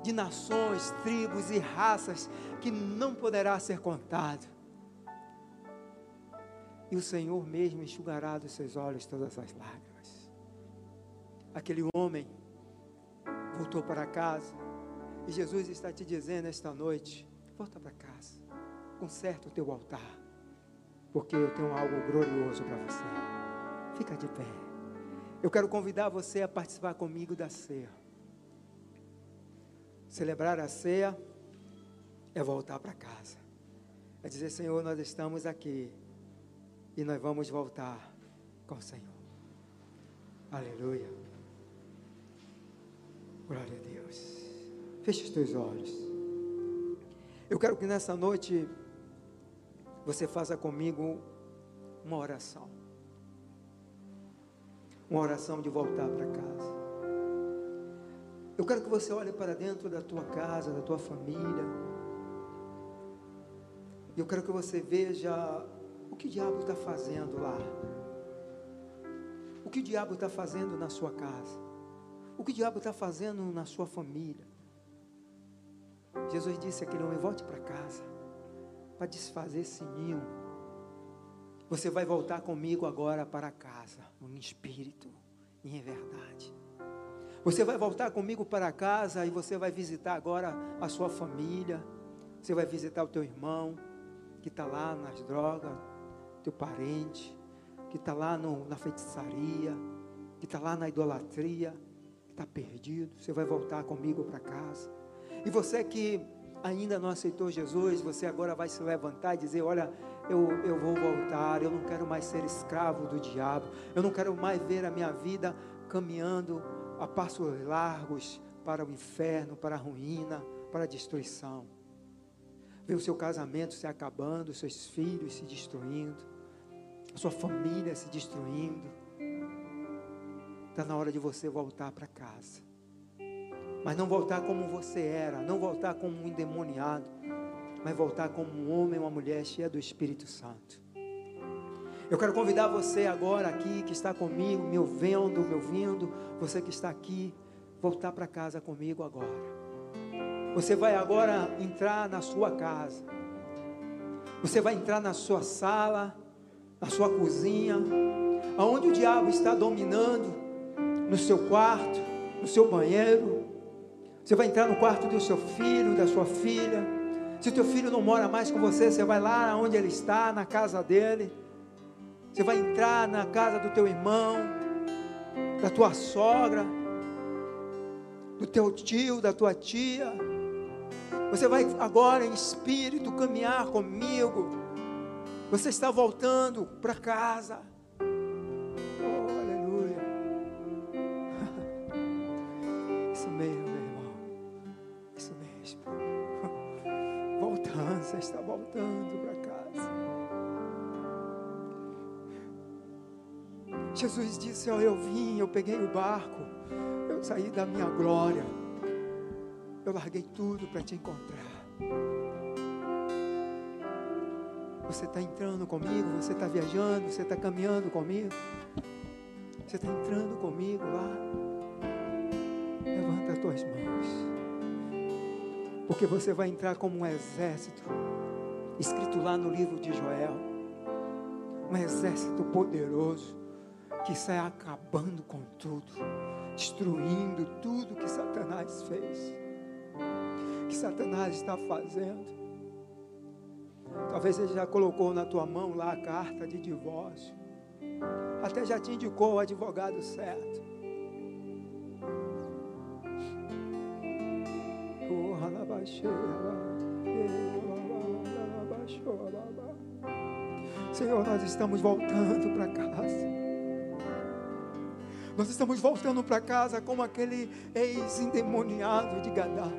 de nações, tribos e raças que não poderá ser contado e o Senhor mesmo enxugará dos seus olhos todas as lágrimas. Aquele homem voltou para casa e Jesus está te dizendo esta noite: volta para casa, conserta o teu altar, porque eu tenho algo glorioso para você. Fica de pé. Eu quero convidar você a participar comigo da ceia. Celebrar a ceia é voltar para casa. É dizer, Senhor, nós estamos aqui e nós vamos voltar com o Senhor. Aleluia. Glória a Deus. Feche os teus olhos. Eu quero que nessa noite você faça comigo uma oração. Uma oração de voltar para casa. Eu quero que você olhe para dentro da tua casa, da tua família. E eu quero que você veja o que o diabo está fazendo lá? O que o diabo está fazendo na sua casa? O que o diabo está fazendo na sua família? Jesus disse àquele homem: volte para casa, para desfazer esse ninho. Você vai voltar comigo agora para casa, em espírito e em verdade. Você vai voltar comigo para casa e você vai visitar agora a sua família. Você vai visitar o teu irmão que está lá nas drogas, teu parente, que está lá no, na feitiçaria, que está lá na idolatria, que está perdido. Você vai voltar comigo para casa. E você que ainda não aceitou Jesus, você agora vai se levantar e dizer: Olha, eu, eu vou voltar, eu não quero mais ser escravo do diabo, eu não quero mais ver a minha vida caminhando a passos largos para o inferno, para a ruína, para a destruição. Ver o seu casamento se acabando, seus filhos se destruindo a sua família se destruindo. Está na hora de você voltar para casa. Mas não voltar como você era, não voltar como um endemoniado, mas voltar como um homem, uma mulher cheia do Espírito Santo. Eu quero convidar você agora aqui que está comigo, me ouvindo, me ouvindo, você que está aqui, voltar para casa comigo agora. Você vai agora entrar na sua casa. Você vai entrar na sua sala na sua cozinha, aonde o diabo está dominando, no seu quarto, no seu banheiro. Você vai entrar no quarto do seu filho, da sua filha. Se teu filho não mora mais com você, você vai lá onde ele está, na casa dele. Você vai entrar na casa do teu irmão, da tua sogra, do teu tio, da tua tia. Você vai agora em espírito caminhar comigo. Você está voltando para casa. Você está voltando para casa. Jesus disse: oh, Eu vim, eu peguei o barco, eu saí da minha glória, eu larguei tudo para te encontrar. Você está entrando comigo, você está viajando, você está caminhando comigo, você está entrando comigo lá. Levanta as tuas mãos, porque você vai entrar como um exército, escrito lá no livro de Joel, um exército poderoso que sai acabando com tudo, destruindo tudo que Satanás fez, que Satanás está fazendo. Talvez ele já colocou na tua mão lá a carta de divórcio, até já te indicou o advogado certo. Senhor, nós estamos voltando para casa. Nós estamos voltando para casa como aquele ex-endemoniado de Gadá.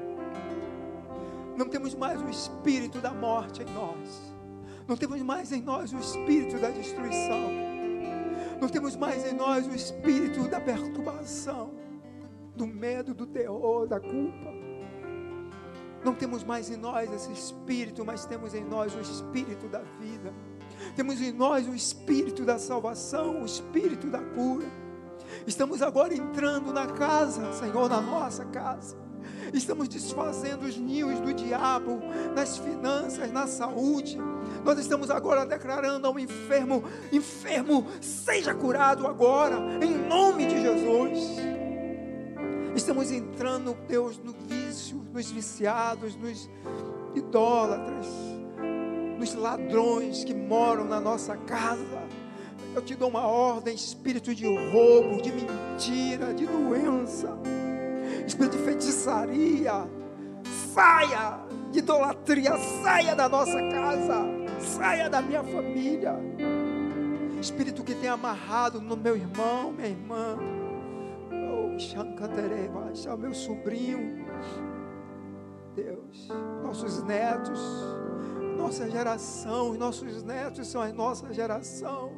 Não temos mais o espírito da morte em nós. Não temos mais em nós o espírito da destruição. Não temos mais em nós o espírito da perturbação, do medo, do terror, da culpa. Não temos mais em nós esse espírito, mas temos em nós o espírito da vida. Temos em nós o espírito da salvação, o espírito da cura. Estamos agora entrando na casa, Senhor, na nossa casa. Estamos desfazendo os ninhos do diabo nas finanças, na saúde. Nós estamos agora declarando ao enfermo: enfermo, seja curado agora, em nome de Jesus. Estamos entrando, Deus, no vício, nos viciados, nos idólatras, nos ladrões que moram na nossa casa eu te dou uma ordem, espírito de roubo, de mentira, de doença, espírito de feitiçaria, saia de idolatria, saia da nossa casa, saia da minha família. Espírito que tem amarrado no meu irmão, minha irmã, oh, meu sobrinho, Deus, nossos netos, nossa geração, nossos netos são a nossa geração.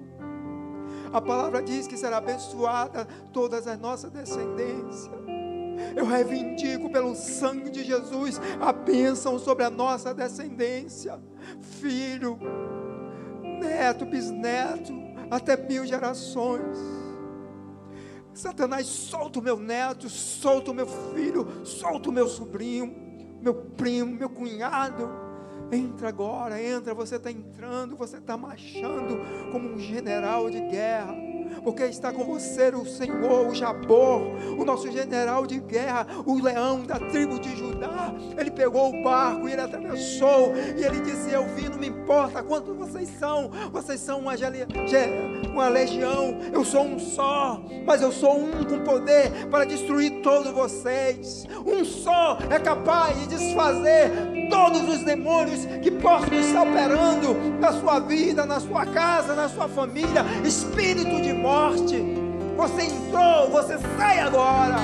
A palavra diz que será abençoada todas as nossas descendências. Eu reivindico pelo sangue de Jesus a bênção sobre a nossa descendência, filho, neto, bisneto, até mil gerações. Satanás, solta o meu neto, solta o meu filho, solta o meu sobrinho, meu primo, meu cunhado. Entra agora, entra, você está entrando, você está marchando como um general de guerra, porque está com você o Senhor, o Jabor, o nosso general de guerra, o leão da tribo de Judá. Ele pegou o barco e ele atravessou, e ele disse: Eu vi, não me importa quantos vocês são, vocês são uma, uma legião, eu sou um só, mas eu sou um com poder para destruir todos vocês. Um só é capaz de desfazer todos os demônios que possam estar operando na sua vida, na sua casa, na sua família, espírito de morte. Você entrou, você sai agora.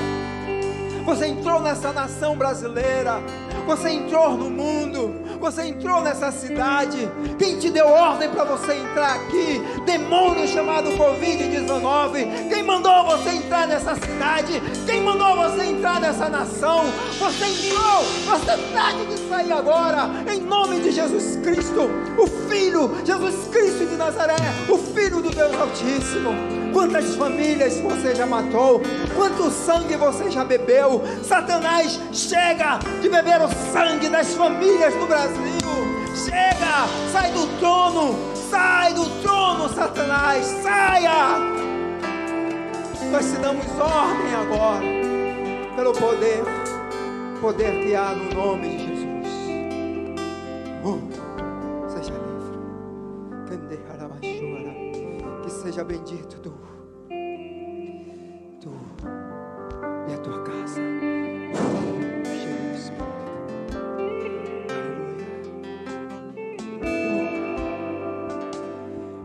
Você entrou nessa nação brasileira. Você entrou no mundo, você entrou nessa cidade. Quem te deu ordem para você entrar aqui? Demônio chamado Covid-19. Quem mandou você entrar nessa cidade? Quem mandou você entrar nessa nação? Você entrou, você pede de sair agora, em nome de Jesus Cristo, o Filho, Jesus Cristo de Nazaré, o Filho do Deus Altíssimo. Quantas famílias você já matou? Quanto sangue você já bebeu? Satanás chega de beber o sangue das famílias do Brasil. Chega, sai do trono, sai do trono, Satanás, saia. Nós te damos ordem agora, pelo poder, poder que há no nome de Jesus. Oh, seja livre. Que bendito tua casa. Aleluia.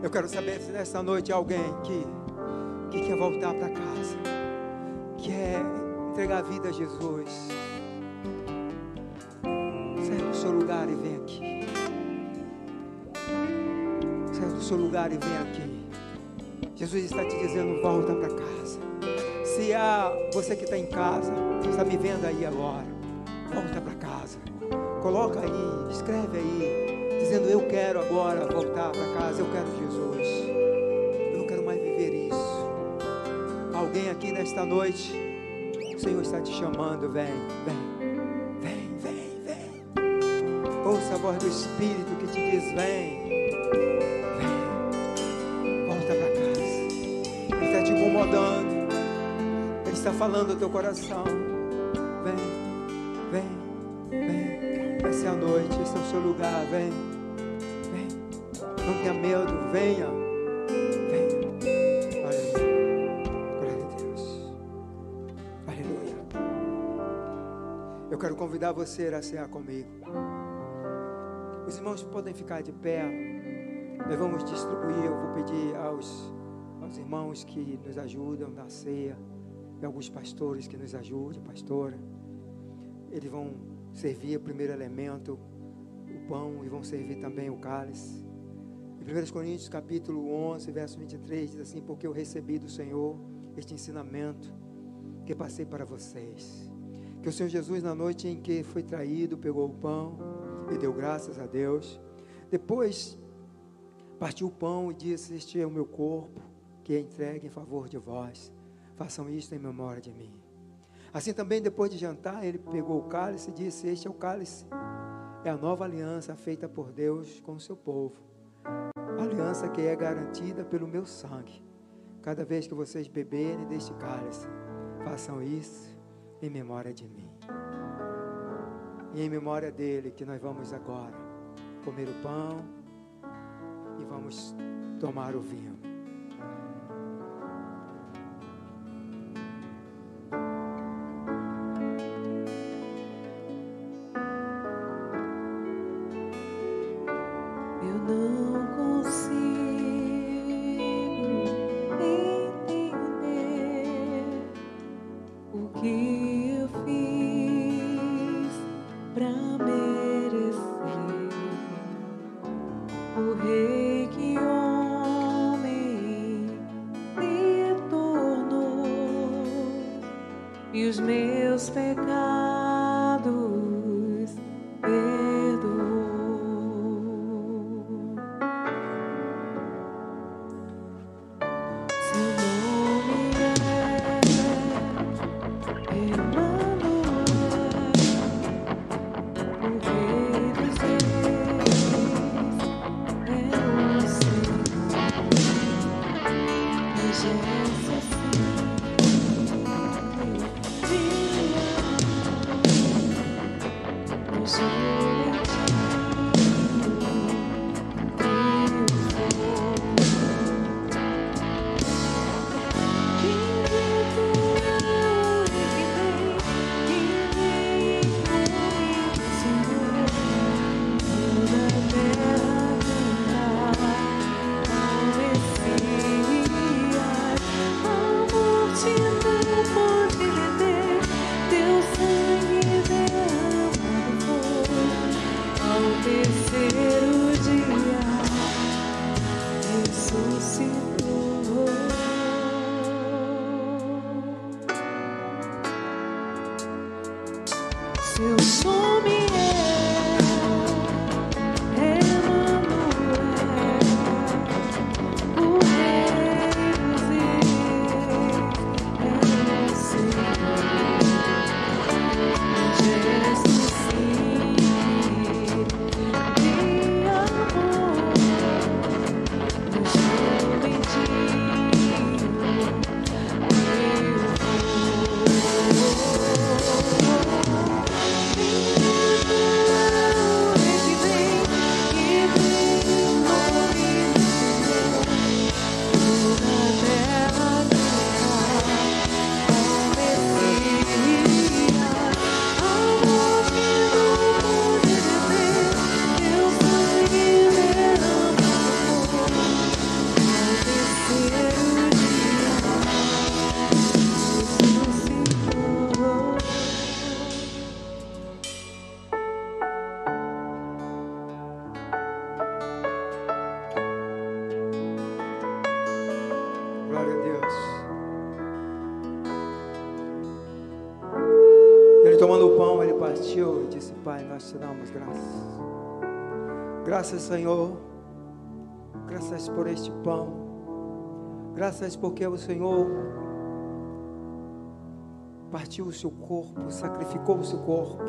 Eu quero saber se nessa noite alguém que, que quer voltar para casa, quer entregar a vida a Jesus. Saia do seu lugar e vem aqui. Saia do seu lugar e vem aqui. Jesus está te dizendo: volta para casa. Se há você que está em casa, está me vendo aí agora, volta para casa. Coloca aí, escreve aí, dizendo: Eu quero agora voltar para casa, eu quero Jesus. Eu não quero mais viver isso. Alguém aqui nesta noite, o Senhor está te chamando, vem, vem, vem, vem, vem. Ouça a voz do Espírito que te diz: Vem. incomodando. Ele está falando ao teu coração. Vem, vem, vem. Essa é a noite, esse é o seu lugar. Vem, vem. Não tenha medo, venha. Venha. Aleluia. Glória a Deus. Aleluia. Eu quero convidar você a cear comigo. Os irmãos podem ficar de pé. Nós vamos distribuir. Eu vou pedir aos aos irmãos que nos ajudam na ceia, e alguns pastores que nos ajudam, pastora. Eles vão servir o primeiro elemento, o pão, e vão servir também o cálice. Em 1 Coríntios capítulo 11, verso 23, diz assim, porque eu recebi do Senhor este ensinamento que passei para vocês. Que o Senhor Jesus, na noite em que foi traído, pegou o pão e deu graças a Deus. Depois partiu o pão e disse: Este é o meu corpo, que é entregue em favor de vós. Façam isto em memória de mim. Assim também, depois de jantar, ele pegou o cálice e disse: Este é o cálice. É a nova aliança feita por Deus com o seu povo. aliança que é garantida pelo meu sangue. Cada vez que vocês beberem deste cálice, façam isso em memória de mim. E em memória dele, que nós vamos agora comer o pão e vamos tomar o vinho. you Graças, Senhor. Graças por este pão. Graças porque o Senhor partiu o seu corpo, sacrificou o seu corpo,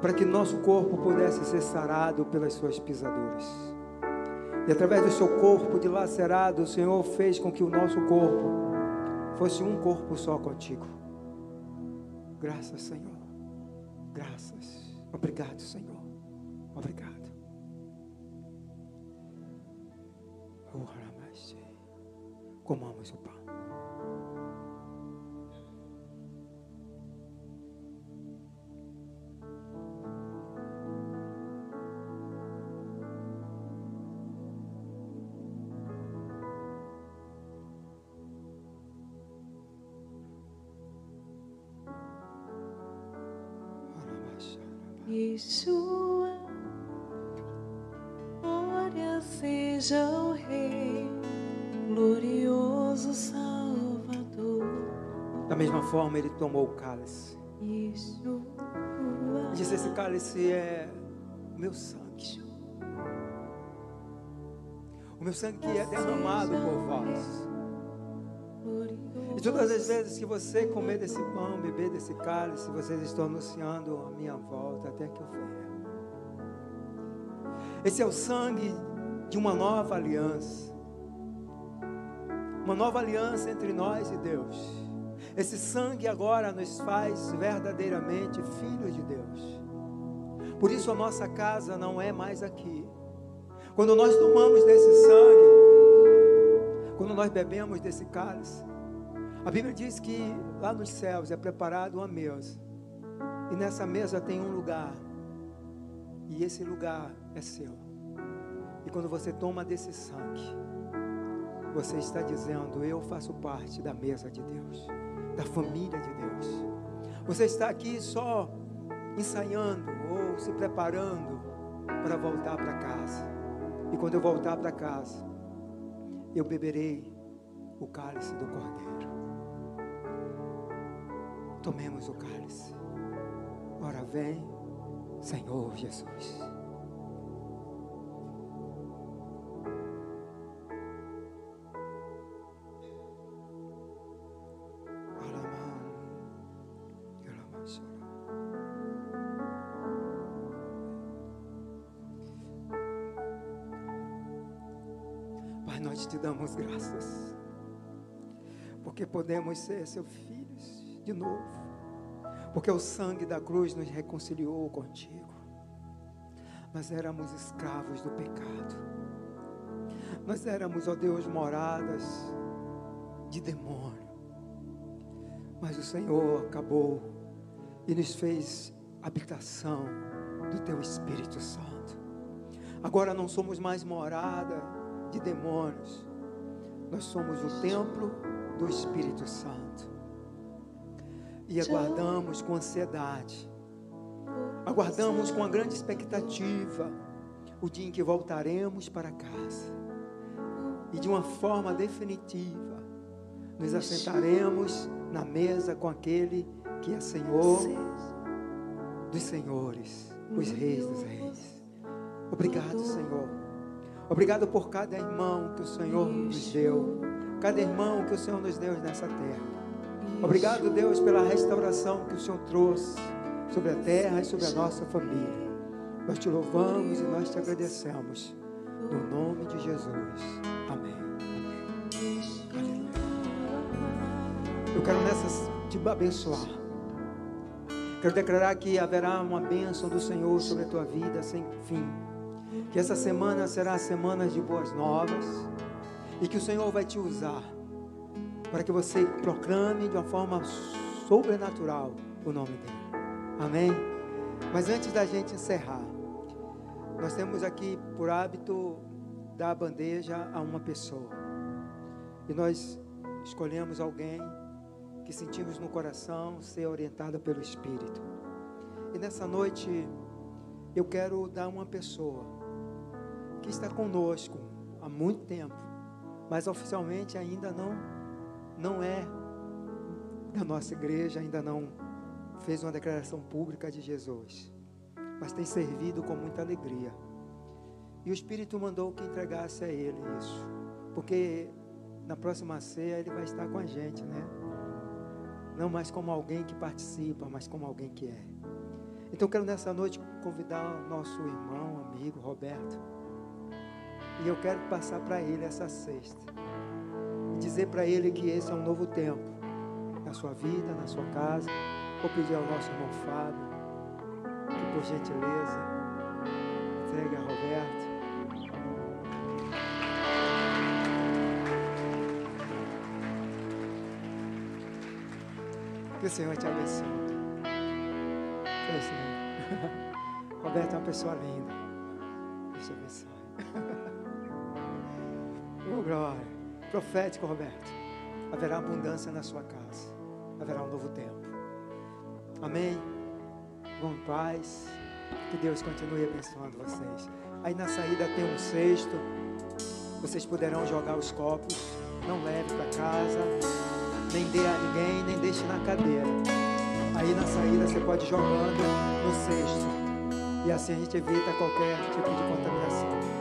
para que nosso corpo pudesse ser sarado pelas suas pisaduras. E através do seu corpo dilacerado, o Senhor fez com que o nosso corpo fosse um corpo só contigo. Graças, Senhor. Graças. Obrigado, Senhor. Obrigado. Comamos o pão. Yeshua, glória seja o Rei, glorioso Salvador. Da mesma forma, ele tomou o cálice. E disse: Esse cálice é o meu sangue. O meu sangue que é derramado por vós. E todas as vezes que você comer desse pão, beber desse cálice, vocês estão anunciando a minha volta até que eu venha. Esse é o sangue de uma nova aliança. Uma nova aliança entre nós e Deus. Esse sangue agora nos faz verdadeiramente filhos de Deus. Por isso a nossa casa não é mais aqui. Quando nós tomamos desse sangue, quando nós bebemos desse cálice, a Bíblia diz que lá nos céus é preparado uma mesa. E nessa mesa tem um lugar. E esse lugar é seu. E quando você toma desse sangue, você está dizendo: Eu faço parte da mesa de Deus, da família de Deus. Você está aqui só ensaiando ou se preparando para voltar para casa. E quando eu voltar para casa, eu beberei o cálice do Cordeiro. Tomemos o cálice. Ora vem, Senhor Jesus. Damos graças, porque podemos ser seus filhos de novo, porque o sangue da cruz nos reconciliou contigo. Nós éramos escravos do pecado, nós éramos, ó Deus, moradas de demônio, mas o Senhor acabou e nos fez habitação do Teu Espírito Santo. Agora não somos mais morada de demônios, nós somos o templo do Espírito Santo. E aguardamos com ansiedade, aguardamos com uma grande expectativa o dia em que voltaremos para casa. E de uma forma definitiva nos assentaremos na mesa com aquele que é Senhor dos senhores, os reis dos reis. Obrigado, Senhor. Obrigado por cada irmão que o Senhor nos deu, cada irmão que o Senhor nos deu nessa terra. Obrigado, Deus, pela restauração que o Senhor trouxe sobre a terra e sobre a nossa família. Nós te louvamos e nós te agradecemos. No nome de Jesus. Amém. Amém. Aleluia. Eu quero nessas te abençoar. Quero declarar que haverá uma bênção do Senhor sobre a tua vida sem fim. Que essa semana será semana de boas novas e que o Senhor vai te usar para que você proclame de uma forma sobrenatural o nome dele. Amém? Mas antes da gente encerrar, nós temos aqui por hábito dar a bandeja a uma pessoa. E nós escolhemos alguém que sentimos no coração ser orientada pelo Espírito. E nessa noite eu quero dar uma pessoa que está conosco há muito tempo, mas oficialmente ainda não não é da nossa igreja, ainda não fez uma declaração pública de Jesus, mas tem servido com muita alegria. E o Espírito mandou que entregasse a ele isso, porque na próxima ceia ele vai estar com a gente, né? Não mais como alguém que participa, mas como alguém que é. Então quero nessa noite convidar o nosso irmão, amigo Roberto. E eu quero passar para ele essa sexta. E dizer para ele que esse é um novo tempo na sua vida, na sua casa. Vou pedir ao nosso irmão Fábio que, por gentileza, entregue a Roberto. Que o Senhor te abençoe. Foi assim. Roberto é uma pessoa linda. Deus te abençoe. Oh, glória. Profético, Roberto. Haverá abundância na sua casa. Haverá um novo tempo. Amém. Vão em paz. Que Deus continue abençoando vocês. Aí na saída tem um cesto. Vocês poderão jogar os copos. Não leve para casa. Nem dê a ninguém, nem deixe na cadeira. Aí na saída você pode ir jogando no cesto. E assim a gente evita qualquer tipo de contaminação.